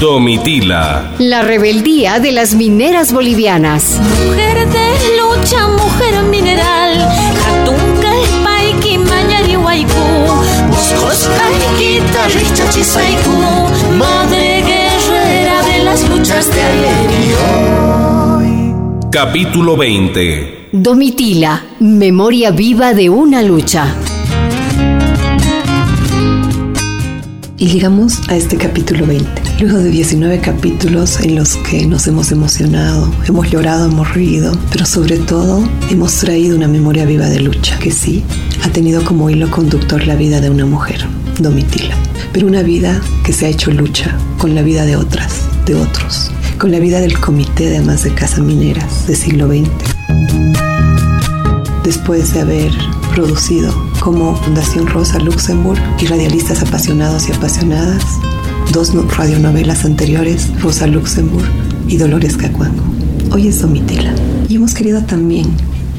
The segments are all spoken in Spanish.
Domitila. La rebeldía de las mineras bolivianas. Mujer de lucha, mujer mineral. Madre guerrera de las luchas de ayer y hoy. Capítulo 20. Domitila, memoria viva de una lucha. Y llegamos a este capítulo 20. Luego de 19 capítulos en los que nos hemos emocionado, hemos llorado, hemos reído, pero sobre todo hemos traído una memoria viva de lucha, que sí, ha tenido como hilo conductor la vida de una mujer, Domitila. Pero una vida que se ha hecho lucha con la vida de otras, de otros, con la vida del Comité de Amas de Casa Mineras del siglo XX. Después de haber producido como Fundación Rosa Luxemburg y radialistas apasionados y apasionadas, dos radionovelas anteriores, Rosa Luxemburg y Dolores Cacuango. Hoy es Domitila y hemos querido también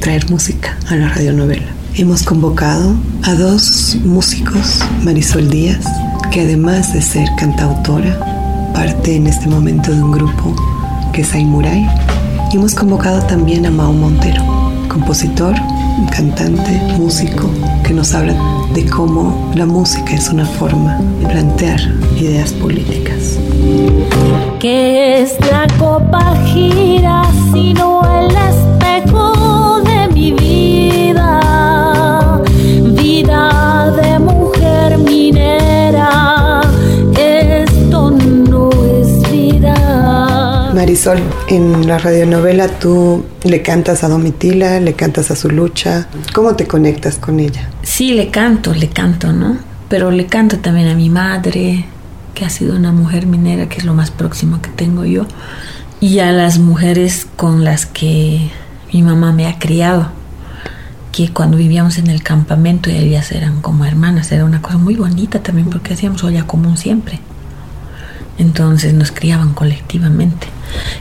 traer música a la radionovela. Hemos convocado a dos músicos, Marisol Díaz, que además de ser cantautora, parte en este momento de un grupo que es Aymuray, y hemos convocado también a Mao Montero, compositor, cantante, músico, que nos habla de cómo la música es una forma de plantear ideas políticas. Que es la copa gira, sino el Marisol, en la radionovela tú le cantas a Domitila, le cantas a su lucha. ¿Cómo te conectas con ella? Sí, le canto, le canto, ¿no? Pero le canto también a mi madre, que ha sido una mujer minera, que es lo más próximo que tengo yo, y a las mujeres con las que mi mamá me ha criado, que cuando vivíamos en el campamento ellas eran como hermanas, era una cosa muy bonita también porque hacíamos olla común siempre. Entonces nos criaban colectivamente.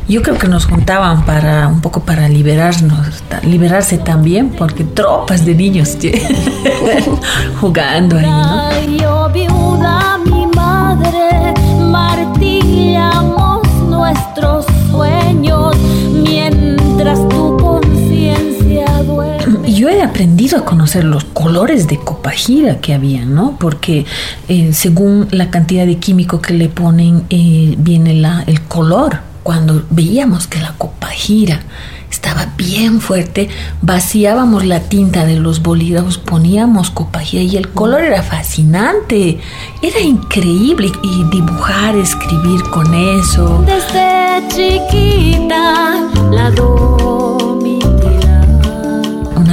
Yo creo que nos juntaban para un poco para liberarnos, liberarse también, porque tropas de niños jugando ahí, ¿no? Viuda, mi madre, martillamos nuestros aprendido a conocer los colores de copajira que había, ¿no? Porque eh, según la cantidad de químico que le ponen, eh, viene la, el color. Cuando veíamos que la copajira estaba bien fuerte, vaciábamos la tinta de los bolígrafos, poníamos copajira y el color era fascinante, era increíble y dibujar, escribir con eso. Desde chiquita la domitila.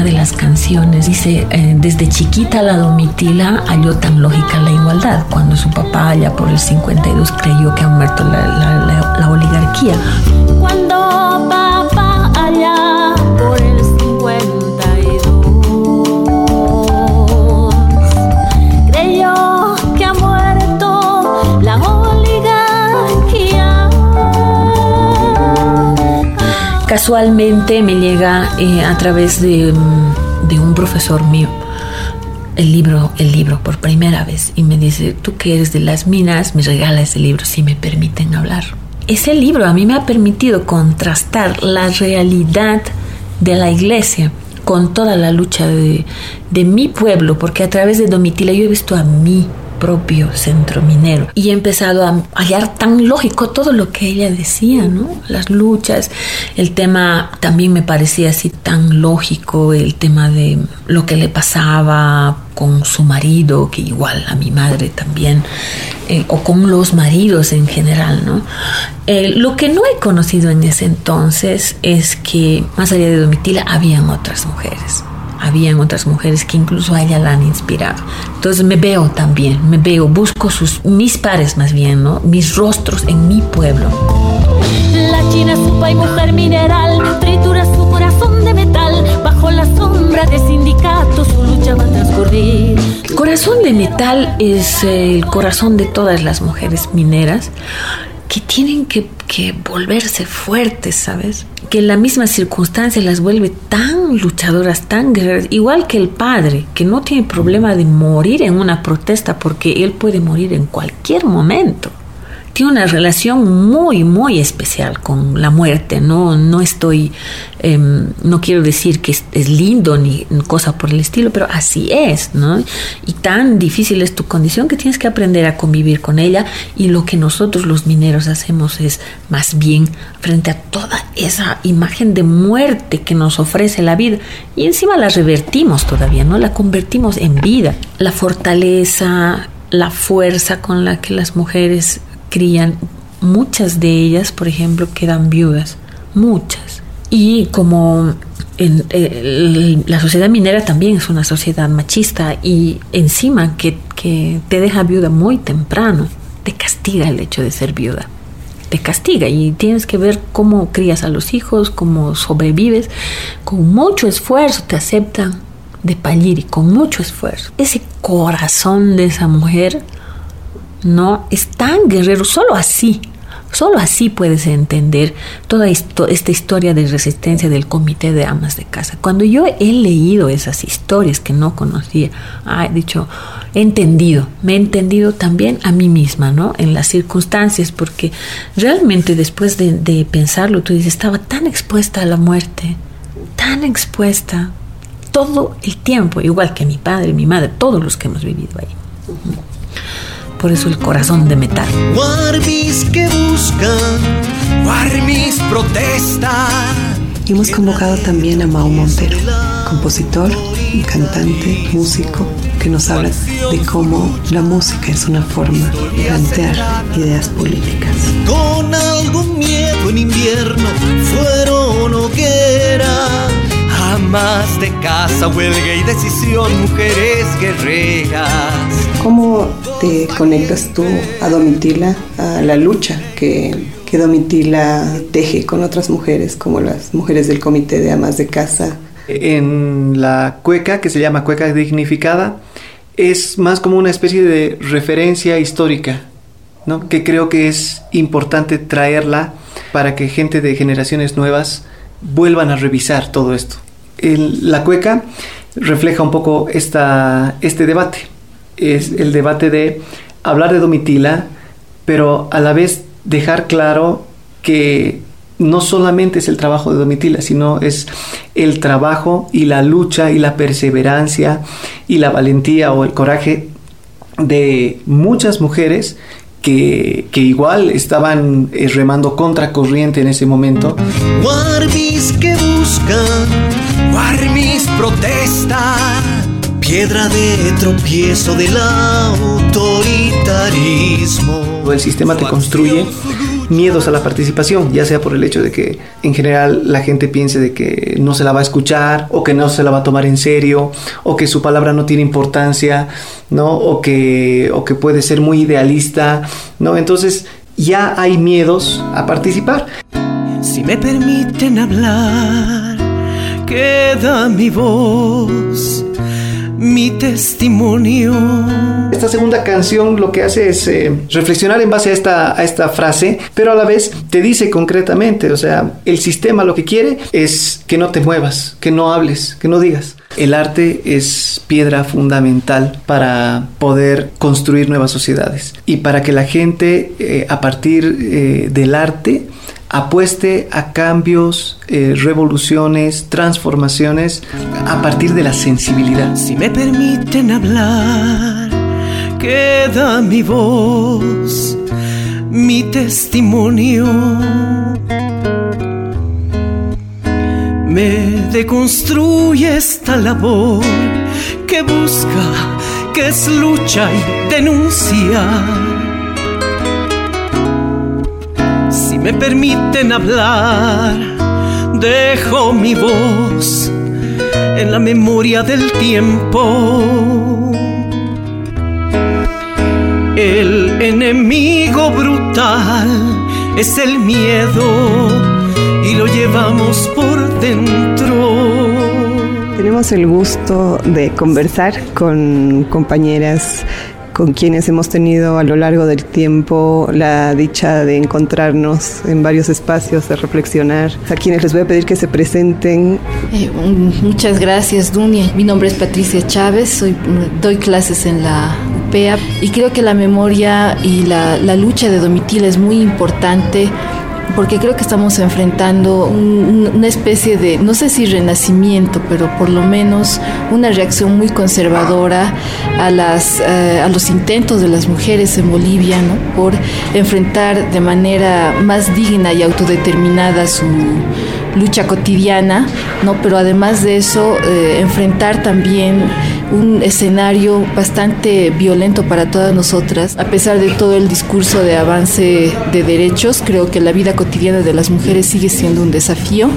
De las canciones dice, eh, desde chiquita la domitila halló tan lógica la igualdad, cuando su papá allá por el 52 creyó que ha muerto la, la- la- la oligarquía. Cuando papá Casualmente me llega eh, a través de, mm, de un profesor mío el libro, el libro por primera vez y me dice, tú que eres de las minas, me regala ese libro si me permiten hablar. Ese libro a mí me ha permitido contrastar la realidad de la iglesia con toda la lucha de, de mi pueblo, porque a través de Domitila yo he visto a mi propio centro minero y he empezado a hallar tan lógico todo lo que ella decía, ¿no? Las luchas, el tema también me parecía así tan lógico, el tema de lo que le pasaba con su marido, que igual a mi madre también, eh, o con los maridos en general, ¿no? Eh, lo que no he conocido en ese entonces es que más allá de Domitila habían otras mujeres habían otras mujeres que incluso a ella la han inspirado. Entonces me veo también, me veo, busco sus, mis pares más bien, ¿no? Mis rostros en mi pueblo. La china supa y mujer mineral tritura su corazón de metal bajo la sombra de sindicatos su lucha va a transcurrir. Corazón de metal es eh, el corazón de todas las mujeres mineras que tienen que, que volverse fuertes, ¿sabes? Que la misma circunstancia las vuelve tan luchadoras, tan guerreras, igual que el padre, que no tiene problema de morir en una protesta porque él puede morir en cualquier momento. Tiene una relación muy, muy especial con la muerte. No, no estoy, em, no quiero decir que es, lindo ni cosa por el estilo, pero así es, ¿no? Y tan difícil es tu condición que tienes que aprender a convivir con ella. Y lo que nosotros los mineros hacemos es más bien frente a toda esa imagen de muerte que nos ofrece la vida. Y encima la revertimos todavía, ¿no? La convertimos en vida. La fortaleza, la fuerza con la que las mujeres crían, muchas de ellas, por ejemplo, quedan viudas, muchas. Y como en, la sociedad minera también es una sociedad machista y encima que, te deja viuda muy temprano, te castiga el hecho de ser viuda te castiga y tienes que ver cómo crías a los hijos, cómo sobrevives. Con mucho esfuerzo te aceptan de y con mucho esfuerzo. Ese corazón de esa mujer no es tan guerrero, solo así. Solo así puedes entender toda esta historia de resistencia del comité de amas de casa. Cuando yo he leído esas historias que no conocía, he dicho, he entendido, me he entendido también a mí misma, ¿no? En las circunstancias, porque realmente después de, de pensarlo, tú dices, estaba tan expuesta a la muerte, tan expuesta, todo el tiempo, igual que mi padre, mi madre, todos los que hemos vivido ahí. Por eso el corazón de metal. Warmis que buscan, Warmis protesta. Y hemos convocado también a Mao Montero, compositor, cantante, músico, que nos habla de cómo la música es una forma de plantear ideas políticas. Con algún miedo en invierno fueron hogueras más de casa, huelga y decisión, mujeres guerreras. ¿Cómo te conectas tú a Domitila, a la lucha que, que Domitila teje con otras mujeres, como las mujeres del Comité de Amas de Casa? En la cueca, que se llama cueca dignificada, es más como una especie de referencia histórica, ¿no? que creo que es importante traerla para que gente de generaciones nuevas vuelvan a revisar todo esto la cueca refleja un poco esta, este debate. Es el debate de hablar de Domitila, pero a la vez dejar claro que no solamente es el trabajo de Domitila, sino es el trabajo y la lucha y la perseverancia y la valentía o el coraje de muchas mujeres que, que, igual estaban eh, remando contra corriente en ese momento. que Armis protesta, piedra de tropiezo del autoritarismo. El sistema te construye miedos a la participación, ya sea por el hecho de que en general la gente piense de que no se la va a escuchar o que no se la va a tomar en serio o que su palabra no tiene importancia, ¿no? O que o que puede ser muy idealista, ¿no? Entonces, ya hay miedos a participar. Si me permiten hablar queda mi voz, mi testimonio. Esta segunda canción lo que hace es eh, reflexionar en base a esta, frase, pero a la vez te dice concretamente, o sea, el sistema lo que quiere es que no te muevas, que no hables, que no digas. El arte es piedra fundamental para poder construir nuevas sociedades y para que la gente eh, a partir eh, del arte apueste a cambios, eh, revoluciones, transformaciones a partir de la sensibilidad. Si me permiten hablar, queda mi voz, mi testimonio. Me deconstruye esta labor que busca, que es lucha y denuncia me permiten hablar, dejo mi voz en la memoria del tiempo. El enemigo brutal es el miedo y lo llevamos por dentro. Tenemos el gusto de conversar con compañeras con quienes hemos tenido a lo largo del tiempo la dicha de encontrarnos en varios espacios, de reflexionar, a quienes les voy a pedir que se presenten. Eh, muchas gracias, Dunia. Mi nombre es Patricia Chávez, soy, doy clases en la europea y creo que la memoria y la, la lucha de Domitila es muy importante porque creo que estamos enfrentando una especie de, no sé si renacimiento, pero por lo menos una reacción muy conservadora a, las, eh, a los intentos de las mujeres en Bolivia ¿no? por enfrentar de manera más digna y autodeterminada su lucha cotidiana, ¿no? pero además de eso, eh, enfrentar también un escenario bastante violento para todas nosotras. A pesar de todo el discurso de avance de derechos, creo que la vida cotidiana de las mujeres sigue siendo un desafío,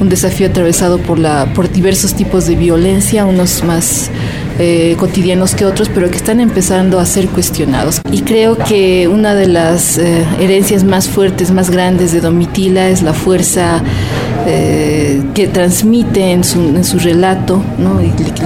un desafío atravesado por, la, por diversos tipos de violencia, unos más eh, cotidianos que otros, pero que están empezando a ser cuestionados. Y creo que una de las eh, herencias más fuertes, más grandes de Domitila es la fuerza eh, que transmite en su, relato,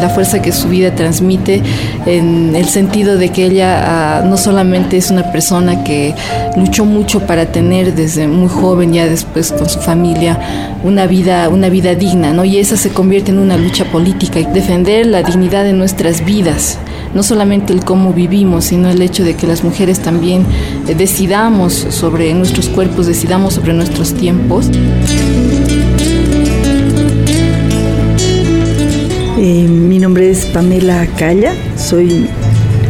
la fuerza que su vida transmite en el sentido de que ella ah, no solamente es una persona que luchó mucho para tener desde muy joven, ya después con su familia, una vida, una vida digna, y esa se convierte en una lucha política y defender la dignidad de nuestras vidas no solamente el cómo vivimos, sino el hecho de que las mujeres también eh, decidamos sobre nuestros cuerpos, decidamos sobre nuestros tiempos. Eh, mi nombre es Pamela Calla, soy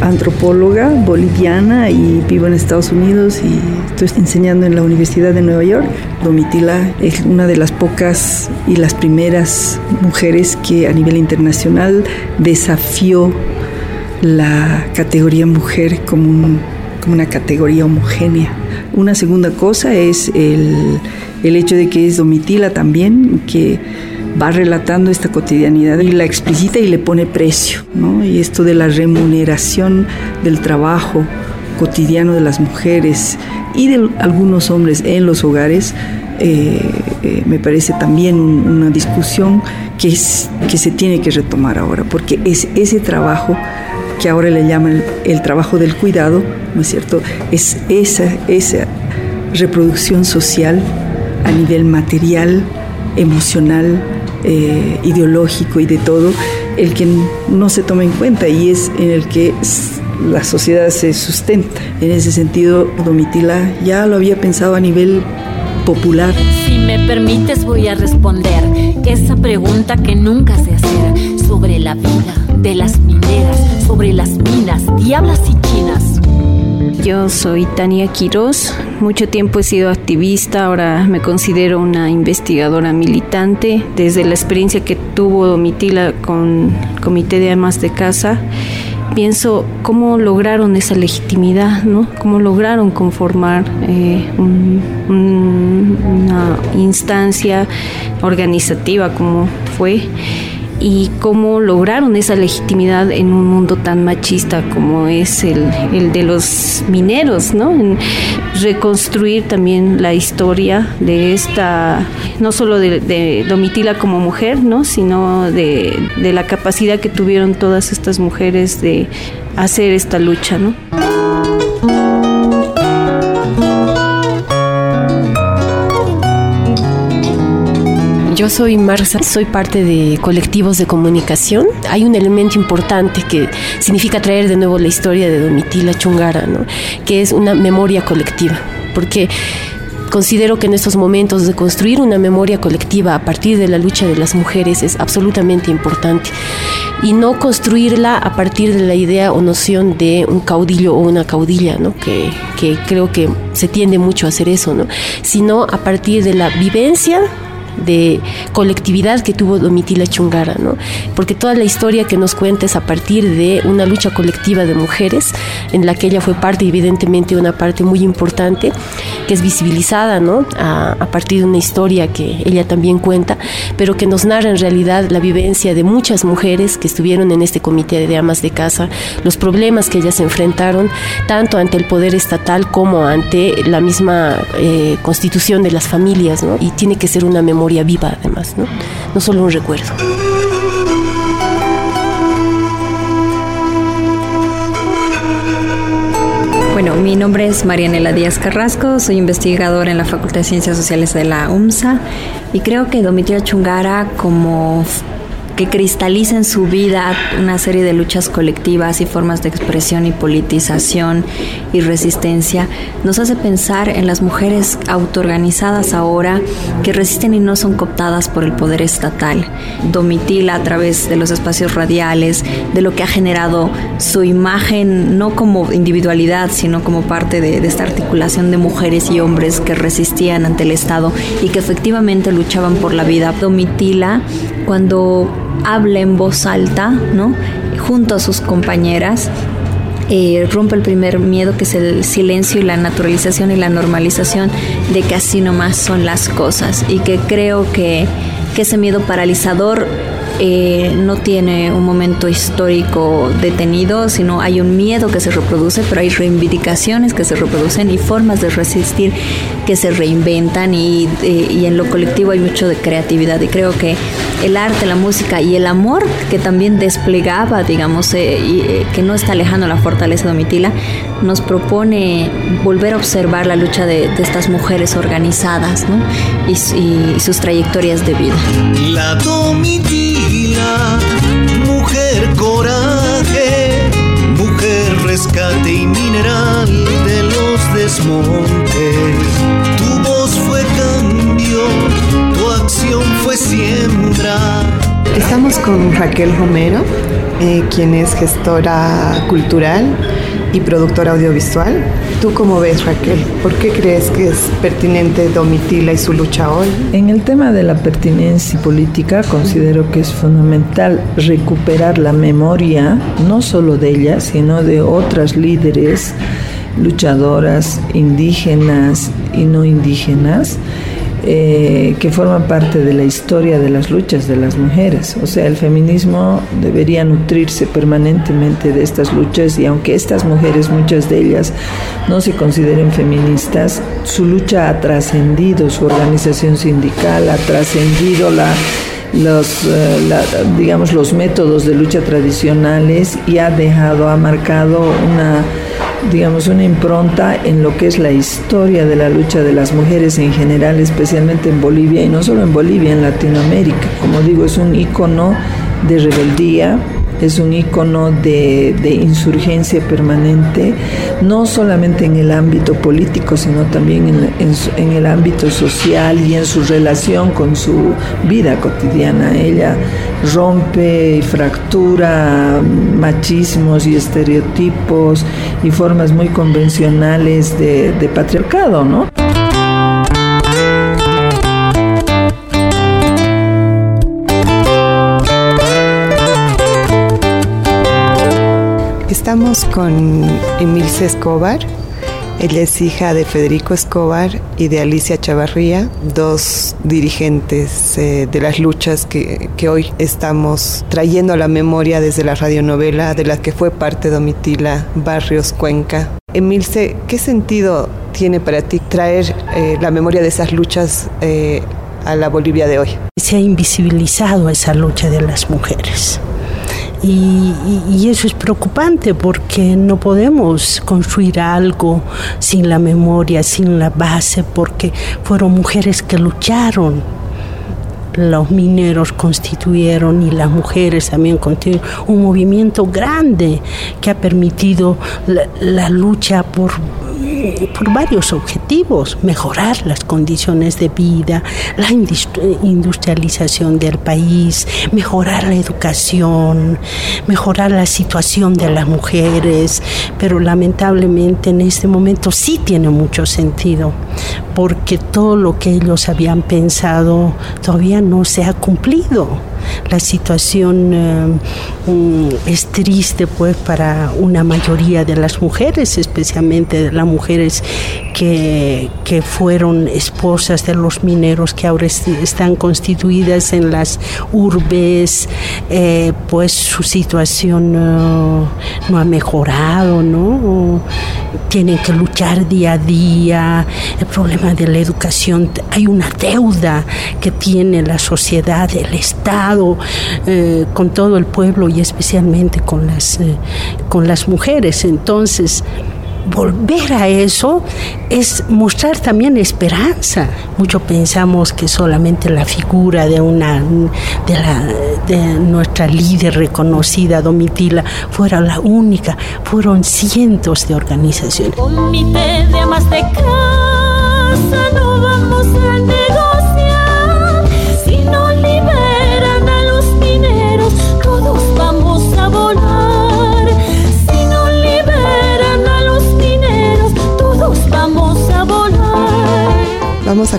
antropóloga boliviana y vivo en Estados Unidos y estoy enseñando en la Universidad de Nueva York. Domitila es una de las pocas y las primeras mujeres que a nivel internacional desafió la categoría mujer como, una categoría homogénea. Una segunda cosa es el, el hecho de que es Domitila también, que va relatando esta cotidianidad y la explicita y le pone precio, ¿no? Y esto de la remuneración del trabajo cotidiano de las mujeres y de algunos hombres en los hogares, eh, eh, me parece también una discusión que, es, que se tiene que retomar ahora, porque es ese trabajo que ahora le llaman el, el trabajo del cuidado, ¿no es cierto? Es esa, esa reproducción social a nivel material, emocional, eh, ideológico y de todo, el que no se toma en cuenta y es en el que la sociedad se sustenta. En ese sentido, Domitila ya lo había pensado a nivel popular. Si me permites voy a responder esa pregunta que nunca se hacer sobre la vida de las mineras, sobre las minas, diablas y chinas yo soy Tania Quiroz. Mucho tiempo he sido activista, ahora me considero una investigadora militante. Desde la experiencia que tuvo Domitila con el Comité de Amas de Casa, pienso cómo lograron esa legitimidad, ¿no? Cómo lograron conformar eh, una instancia organizativa como fue y cómo lograron esa legitimidad en un mundo tan machista como es el, el de los mineros, ¿no? En reconstruir también la historia de esta, no solo de, de Domitila como mujer, ¿no? Sino de, de la capacidad que tuvieron todas estas mujeres de hacer esta lucha, ¿no? Yo soy Marza, soy parte de colectivos de comunicación. Hay un elemento importante que significa traer de nuevo la historia de Domitila Chungara, ¿no? que es una memoria colectiva, porque considero que en estos momentos de construir una memoria colectiva a partir de la lucha de las mujeres es absolutamente importante y no construirla a partir de la idea o noción de un caudillo o una caudilla, ¿no? que, que creo que se tiende mucho a hacer eso, ¿no? sino a partir de la vivencia de colectividad que tuvo Domitila Chungara, ¿no? Porque toda la historia que nos cuenta es a partir de una lucha colectiva de mujeres, en la que ella fue parte, evidentemente, una parte muy importante, que es visibilizada, ¿no? A, a partir de una historia que ella también cuenta, pero que nos narra en realidad la vivencia de muchas mujeres que estuvieron en este comité de amas de casa, los problemas que ellas enfrentaron, tanto ante el poder estatal como ante la misma eh, constitución de las familias, ¿no? Y tiene que ser una memoria viva además, ¿no? No solo un recuerdo. Bueno, mi nombre es Marianela Díaz Carrasco, soy investigadora en la Facultad de Ciencias Sociales de la UMSA y creo que Domitila Chungara como que cristaliza en su vida una serie de luchas colectivas y formas de expresión y politización y resistencia, nos hace pensar en las mujeres autoorganizadas ahora que resisten y no son cooptadas por el poder estatal. Domitila a través de los espacios radiales, de lo que ha generado su imagen, no como individualidad, sino como parte de, de esta articulación de mujeres y hombres que resistían ante el Estado y que efectivamente luchaban por la vida. Domitila, cuando habla en voz alta, ¿no? Junto a sus compañeras, eh, rompe el primer miedo que es el silencio y la naturalización y la normalización de que así nomás son las cosas y que creo que, que ese miedo paralizador eh, no tiene un momento histórico detenido, sino hay un miedo que se reproduce, pero hay reivindicaciones que se reproducen y formas de resistir que se reinventan y, eh, y en lo colectivo hay mucho de creatividad y creo que el arte, la música y el amor que también desplegaba, digamos, eh, que no está lejano la fortaleza de Domitila, nos propone volver a observar la lucha de, de estas mujeres organizadas ¿no? y, y sus trayectorias de vida. La Domitila, mujer coraje, mujer rescate y mineral de los desmontes. Tu voz fue cambio, tu acción fue siembra. Estamos con Raquel Romero, eh, quien es gestora cultural y productora audiovisual. ¿Tú cómo ves, Raquel? ¿Por qué crees que es pertinente Domitila y su lucha hoy? En el tema de la pertinencia política considero que es fundamental recuperar la memoria, no solo de ella, sino de otras líderes luchadoras indígenas y no indígenas eh, que forman parte de la historia de las luchas de las mujeres. O sea, el feminismo debería nutrirse permanentemente de estas luchas y aunque estas mujeres, muchas de ellas, no se consideren feministas, su lucha ha trascendido su organización sindical, ha trascendido la los, eh, la, digamos, los métodos de lucha tradicionales y ha dejado, ha marcado una, digamos, una impronta en lo que es la historia de la lucha de las mujeres en general, especialmente en Bolivia y no solo en Bolivia, en Latinoamérica. Como digo, es un icono de rebeldía, es un icono de, de, insurgencia permanente, no solamente en el ámbito político, sino también en, en, el ámbito social y en su relación con su vida cotidiana. Ella rompe y fractura machismos y estereotipos y formas muy convencionales de, de patriarcado, ¿no? Estamos con Emilce Escobar. Ella es hija de Federico Escobar y de Alicia Chavarría, dos dirigentes eh, de las luchas que, hoy estamos trayendo a la memoria desde la radionovela de la que fue parte Domitila Barrios Cuenca. Emilce, ¿qué sentido tiene para ti traer eh, la memoria de esas luchas eh, a la Bolivia de hoy? Se ha invisibilizado esa lucha de las mujeres. Y, y, eso es preocupante porque no podemos construir algo sin la memoria, sin la base, porque fueron mujeres que lucharon. Los mineros constituyeron y las mujeres también constituyeron un movimiento grande que ha permitido la lucha por por varios objetivos, mejorar las condiciones de vida, la industrialización del país, mejorar la educación, mejorar la situación de las mujeres, pero lamentablemente en este momento sí tiene mucho sentido, porque todo lo que ellos habían pensado todavía no se ha cumplido la situación eh, es triste pues para una mayoría de las mujeres, especialmente las mujeres que, que fueron esposas de los mineros que ahora están constituidas en las urbes, eh, pues su situación no, no ha mejorado, ¿no? Tienen que luchar día a día, el problema de la educación, hay una deuda que tiene la sociedad, el Estado, eh, con todo el pueblo y especialmente con las, eh, con las mujeres. Entonces, volver a eso es mostrar también esperanza. Mucho pensamos que solamente la figura de una de nuestra líder reconocida, Domitila, fuera la única. Fueron cientos de organizaciones. Comité de amas de casa, no vamos a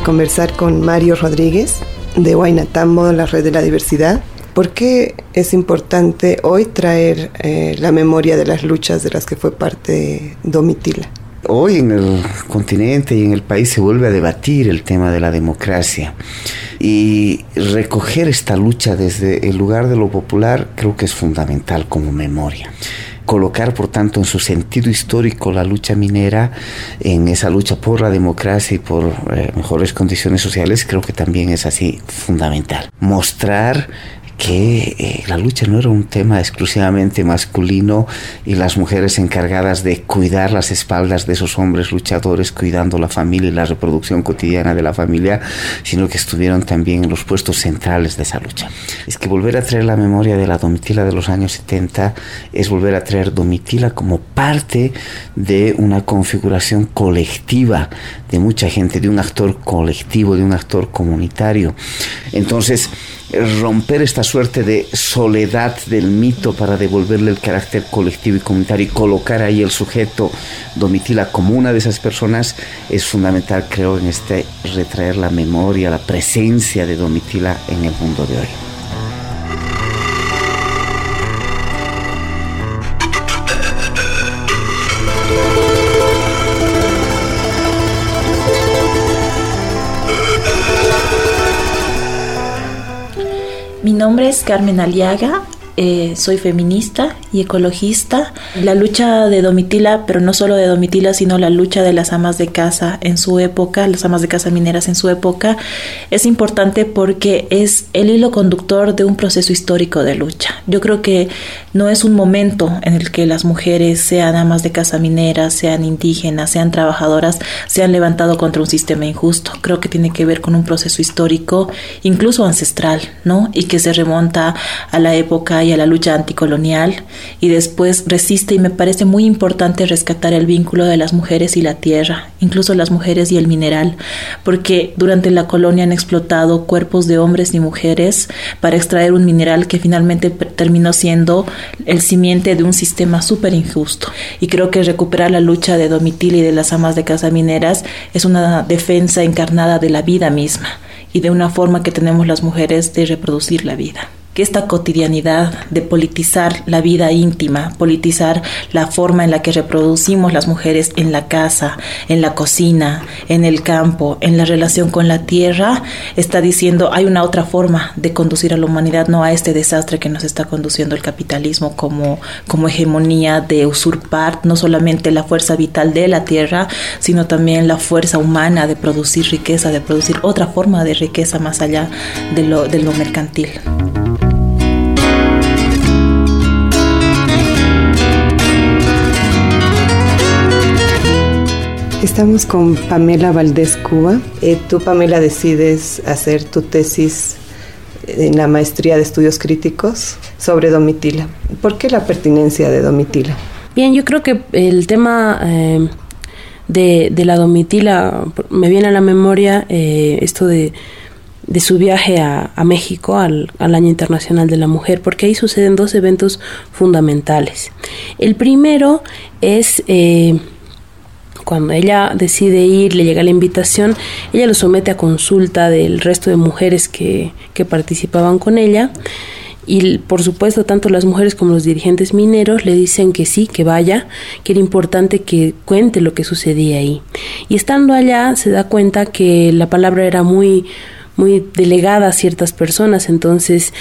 conversar con Mario Rodríguez de Huaynatambo, la red de la diversidad. ¿Por qué es importante hoy traer eh, la memoria de las luchas de las que fue parte Domitila? Hoy en el continente y en el país se vuelve a debatir el tema de la democracia y recoger esta lucha desde el lugar de lo popular creo que es fundamental como memoria colocar, por tanto, en su sentido histórico la lucha minera, en esa lucha por la democracia y por eh, mejores condiciones sociales, creo que también es así fundamental. Mostrar que eh, la lucha no era un tema exclusivamente masculino y las mujeres encargadas de cuidar las espaldas de esos hombres luchadores, cuidando la familia y la reproducción cotidiana de la familia, sino que estuvieron también en los puestos centrales de esa lucha. Es que volver a traer la memoria de la Domitila de los años 70 es volver a traer Domitila como parte de una configuración colectiva de mucha gente, de un actor colectivo, de un actor comunitario. Entonces, romper esta suerte de soledad del mito para devolverle el carácter colectivo y comunitario y colocar ahí el sujeto Domitila como una de esas personas es fundamental creo en este retraer la memoria, la presencia de Domitila en el mundo de hoy. Mi nombre es Carmen Aliaga, eh, soy feminista y ecologista. La lucha de Domitila, pero no solo de Domitila, sino la lucha de las amas de casa en su época, las amas de casa mineras en su época, es importante porque es el hilo conductor de un proceso histórico de lucha. Yo creo que no es un momento en el que las mujeres, sean amas de casa mineras, sean indígenas, sean trabajadoras, se han levantado contra un sistema injusto. Creo que tiene que ver con un proceso histórico, incluso ancestral, ¿no? Y que se remonta a la época a la lucha anticolonial y después resiste y me parece muy importante rescatar el vínculo de las mujeres y la tierra, incluso las mujeres y el mineral, porque durante la colonia han explotado cuerpos de hombres y mujeres para extraer un mineral que finalmente terminó siendo el simiente de un sistema súper injusto. Y creo que recuperar la lucha de Domitil y de las amas de casa mineras es una defensa encarnada de la vida misma y de una forma que tenemos las mujeres de reproducir la vida que esta cotidianidad de politizar la vida íntima, politizar la forma en la que reproducimos las mujeres en la casa, en la cocina, en el campo, en la relación con la tierra, está diciendo hay una otra forma de conducir a la humanidad, no a este desastre que nos está conduciendo el capitalismo como, como hegemonía de usurpar no solamente la fuerza vital de la tierra, sino también la fuerza humana de producir riqueza, de producir otra forma de riqueza más allá de lo, de lo mercantil. Estamos con Pamela Valdés Cuba. Eh, tú, Pamela, decides hacer tu tesis en la maestría de estudios críticos sobre Domitila. ¿Por qué la pertinencia de Domitila? Bien, yo creo que el tema eh, de, de, la Domitila me viene a la memoria eh, esto de, de, su viaje a, a México al, al, Año Internacional de la Mujer, porque ahí suceden dos eventos fundamentales. El primero es eh, cuando ella decide ir, le llega la invitación, ella lo somete a consulta del resto de mujeres que, que participaban con ella. Y por supuesto, tanto las mujeres como los dirigentes mineros le dicen que sí, que vaya, que era importante que cuente lo que sucedía ahí. Y estando allá se da cuenta que la palabra era muy, muy delegada a ciertas personas, entonces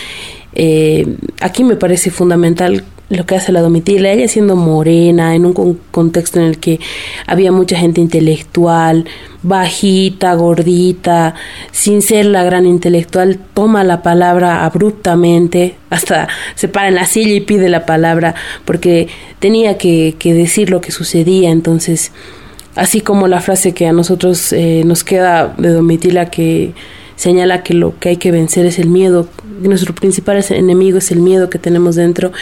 eh, aquí me parece fundamental lo que hace la Domitila, ella siendo morena, en un contexto en el que había mucha gente intelectual, bajita, gordita, sin ser la gran intelectual, toma la palabra abruptamente, hasta se para en la silla y pide la palabra, porque tenía que, decir lo que sucedía, entonces, así como la frase que a nosotros eh, nos queda de Domitila que señala que lo que hay que vencer es el miedo, nuestro principal enemigo es el miedo que tenemos dentro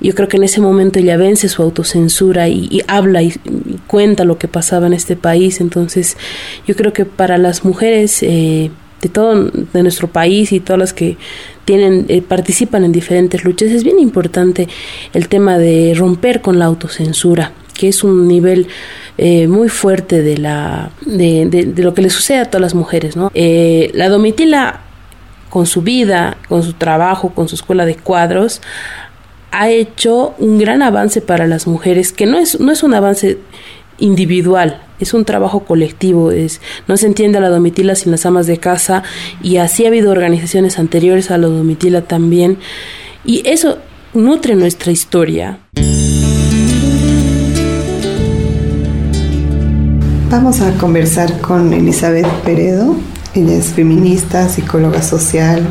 yo creo que en ese momento ella vence su autocensura y, habla y, cuenta lo que pasaba en este país. Entonces, yo creo que para las mujeres eh, de todo de nuestro país y todas las que tienen eh, participan en diferentes luchas es bien importante el tema de romper con la autocensura, que es un nivel eh, muy fuerte de la de, de, lo que le sucede a todas las mujeres, ¿no? la Domitila con su vida, con su trabajo, con su escuela de cuadros, ha hecho un gran avance para las mujeres, que no es, no es un avance individual, es un trabajo colectivo, es, no se entiende la domitila sin las amas de casa y así ha habido organizaciones anteriores a la domitila también y eso nutre nuestra historia. Vamos a conversar con Elizabeth Peredo, ella es feminista, psicóloga social,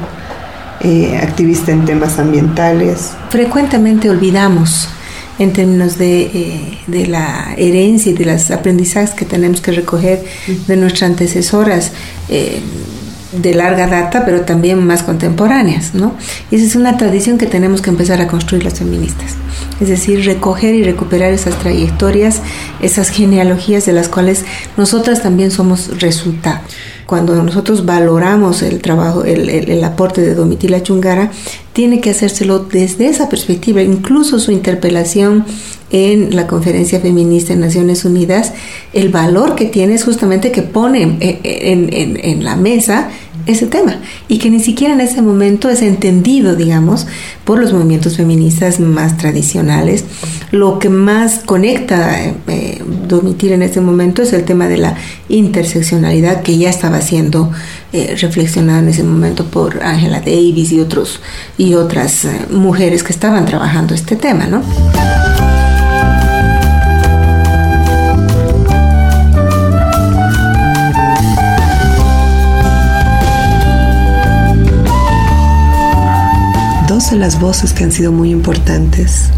eh, activista en temas ambientales. Frecuentemente olvidamos en términos de, eh, de, la herencia y de los aprendizajes que tenemos que recoger de nuestras antecesoras. Eh, de larga data, pero también más contemporáneas, ¿no? Y esa es una tradición que tenemos que empezar a construir las feministas. Es decir, recoger y recuperar esas trayectorias, esas genealogías de las cuales nosotras también somos resultado cuando nosotros valoramos el trabajo, el, aporte de Domitila Chungara, tiene que hacérselo desde esa perspectiva. Incluso su interpelación en la conferencia feminista en Naciones Unidas, el valor que tiene es justamente que pone en, en la mesa ese tema y que ni siquiera en ese momento es entendido, digamos, por los movimientos feministas más tradicionales. Lo que más conecta eh, eh en ese momento es el tema de la interseccionalidad que ya estaba siendo eh, reflexionada en ese momento por Angela Davis y otros y otras eh, mujeres que estaban trabajando este tema, ¿no? De las voces que han sido muy importantes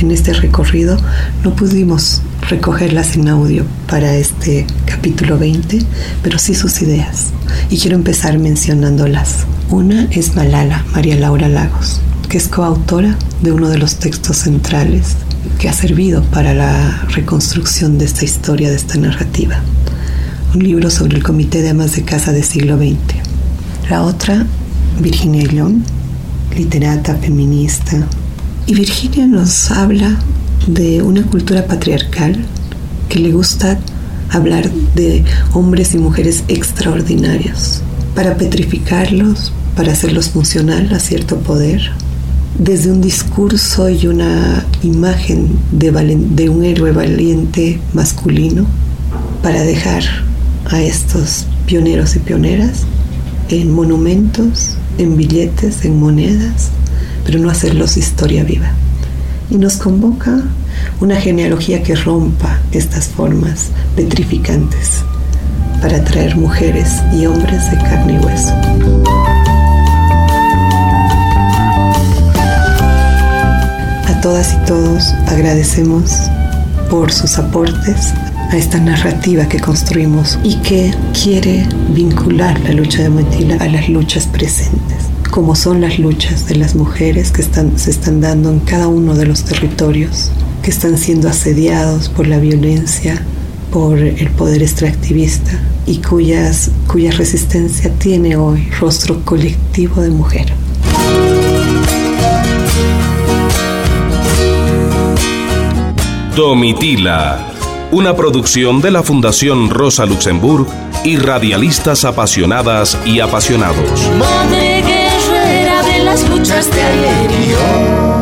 en este recorrido no pudimos recogerlas en audio para este capítulo 20, pero sí sus ideas. Y quiero empezar mencionándolas. Una es Malala, María Laura Lagos, que es coautora de uno de los textos centrales que ha servido para la reconstrucción de esta historia, de esta narrativa. Un libro sobre el Comité de Amas de Casa del siglo XX. La otra, Virginia Young, literata, feminista. Y Virginia nos habla de una cultura patriarcal que le gusta hablar de hombres y mujeres extraordinarios, para petrificarlos, para hacerlos funcional a cierto poder, desde un discurso y una imagen de, de un héroe valiente masculino, para dejar a estos pioneros y pioneras en monumentos en billetes, en monedas, pero no hacerlos historia viva. Y nos convoca una genealogía que rompa estas formas petrificantes para traer mujeres y hombres de carne y hueso. A todas y todos agradecemos por sus aportes a esta narrativa que construimos y que quiere vincular la lucha de Montila a las luchas presentes, como son las luchas de las mujeres que están, se están dando en cada uno de los territorios, que están siendo asediados por la violencia, por el poder extractivista y cuyas, cuya resistencia tiene hoy rostro colectivo de mujer. Domitila una producción de la Fundación Rosa Luxemburg y radialistas apasionadas y apasionados. Madre guerrera de las luchas de.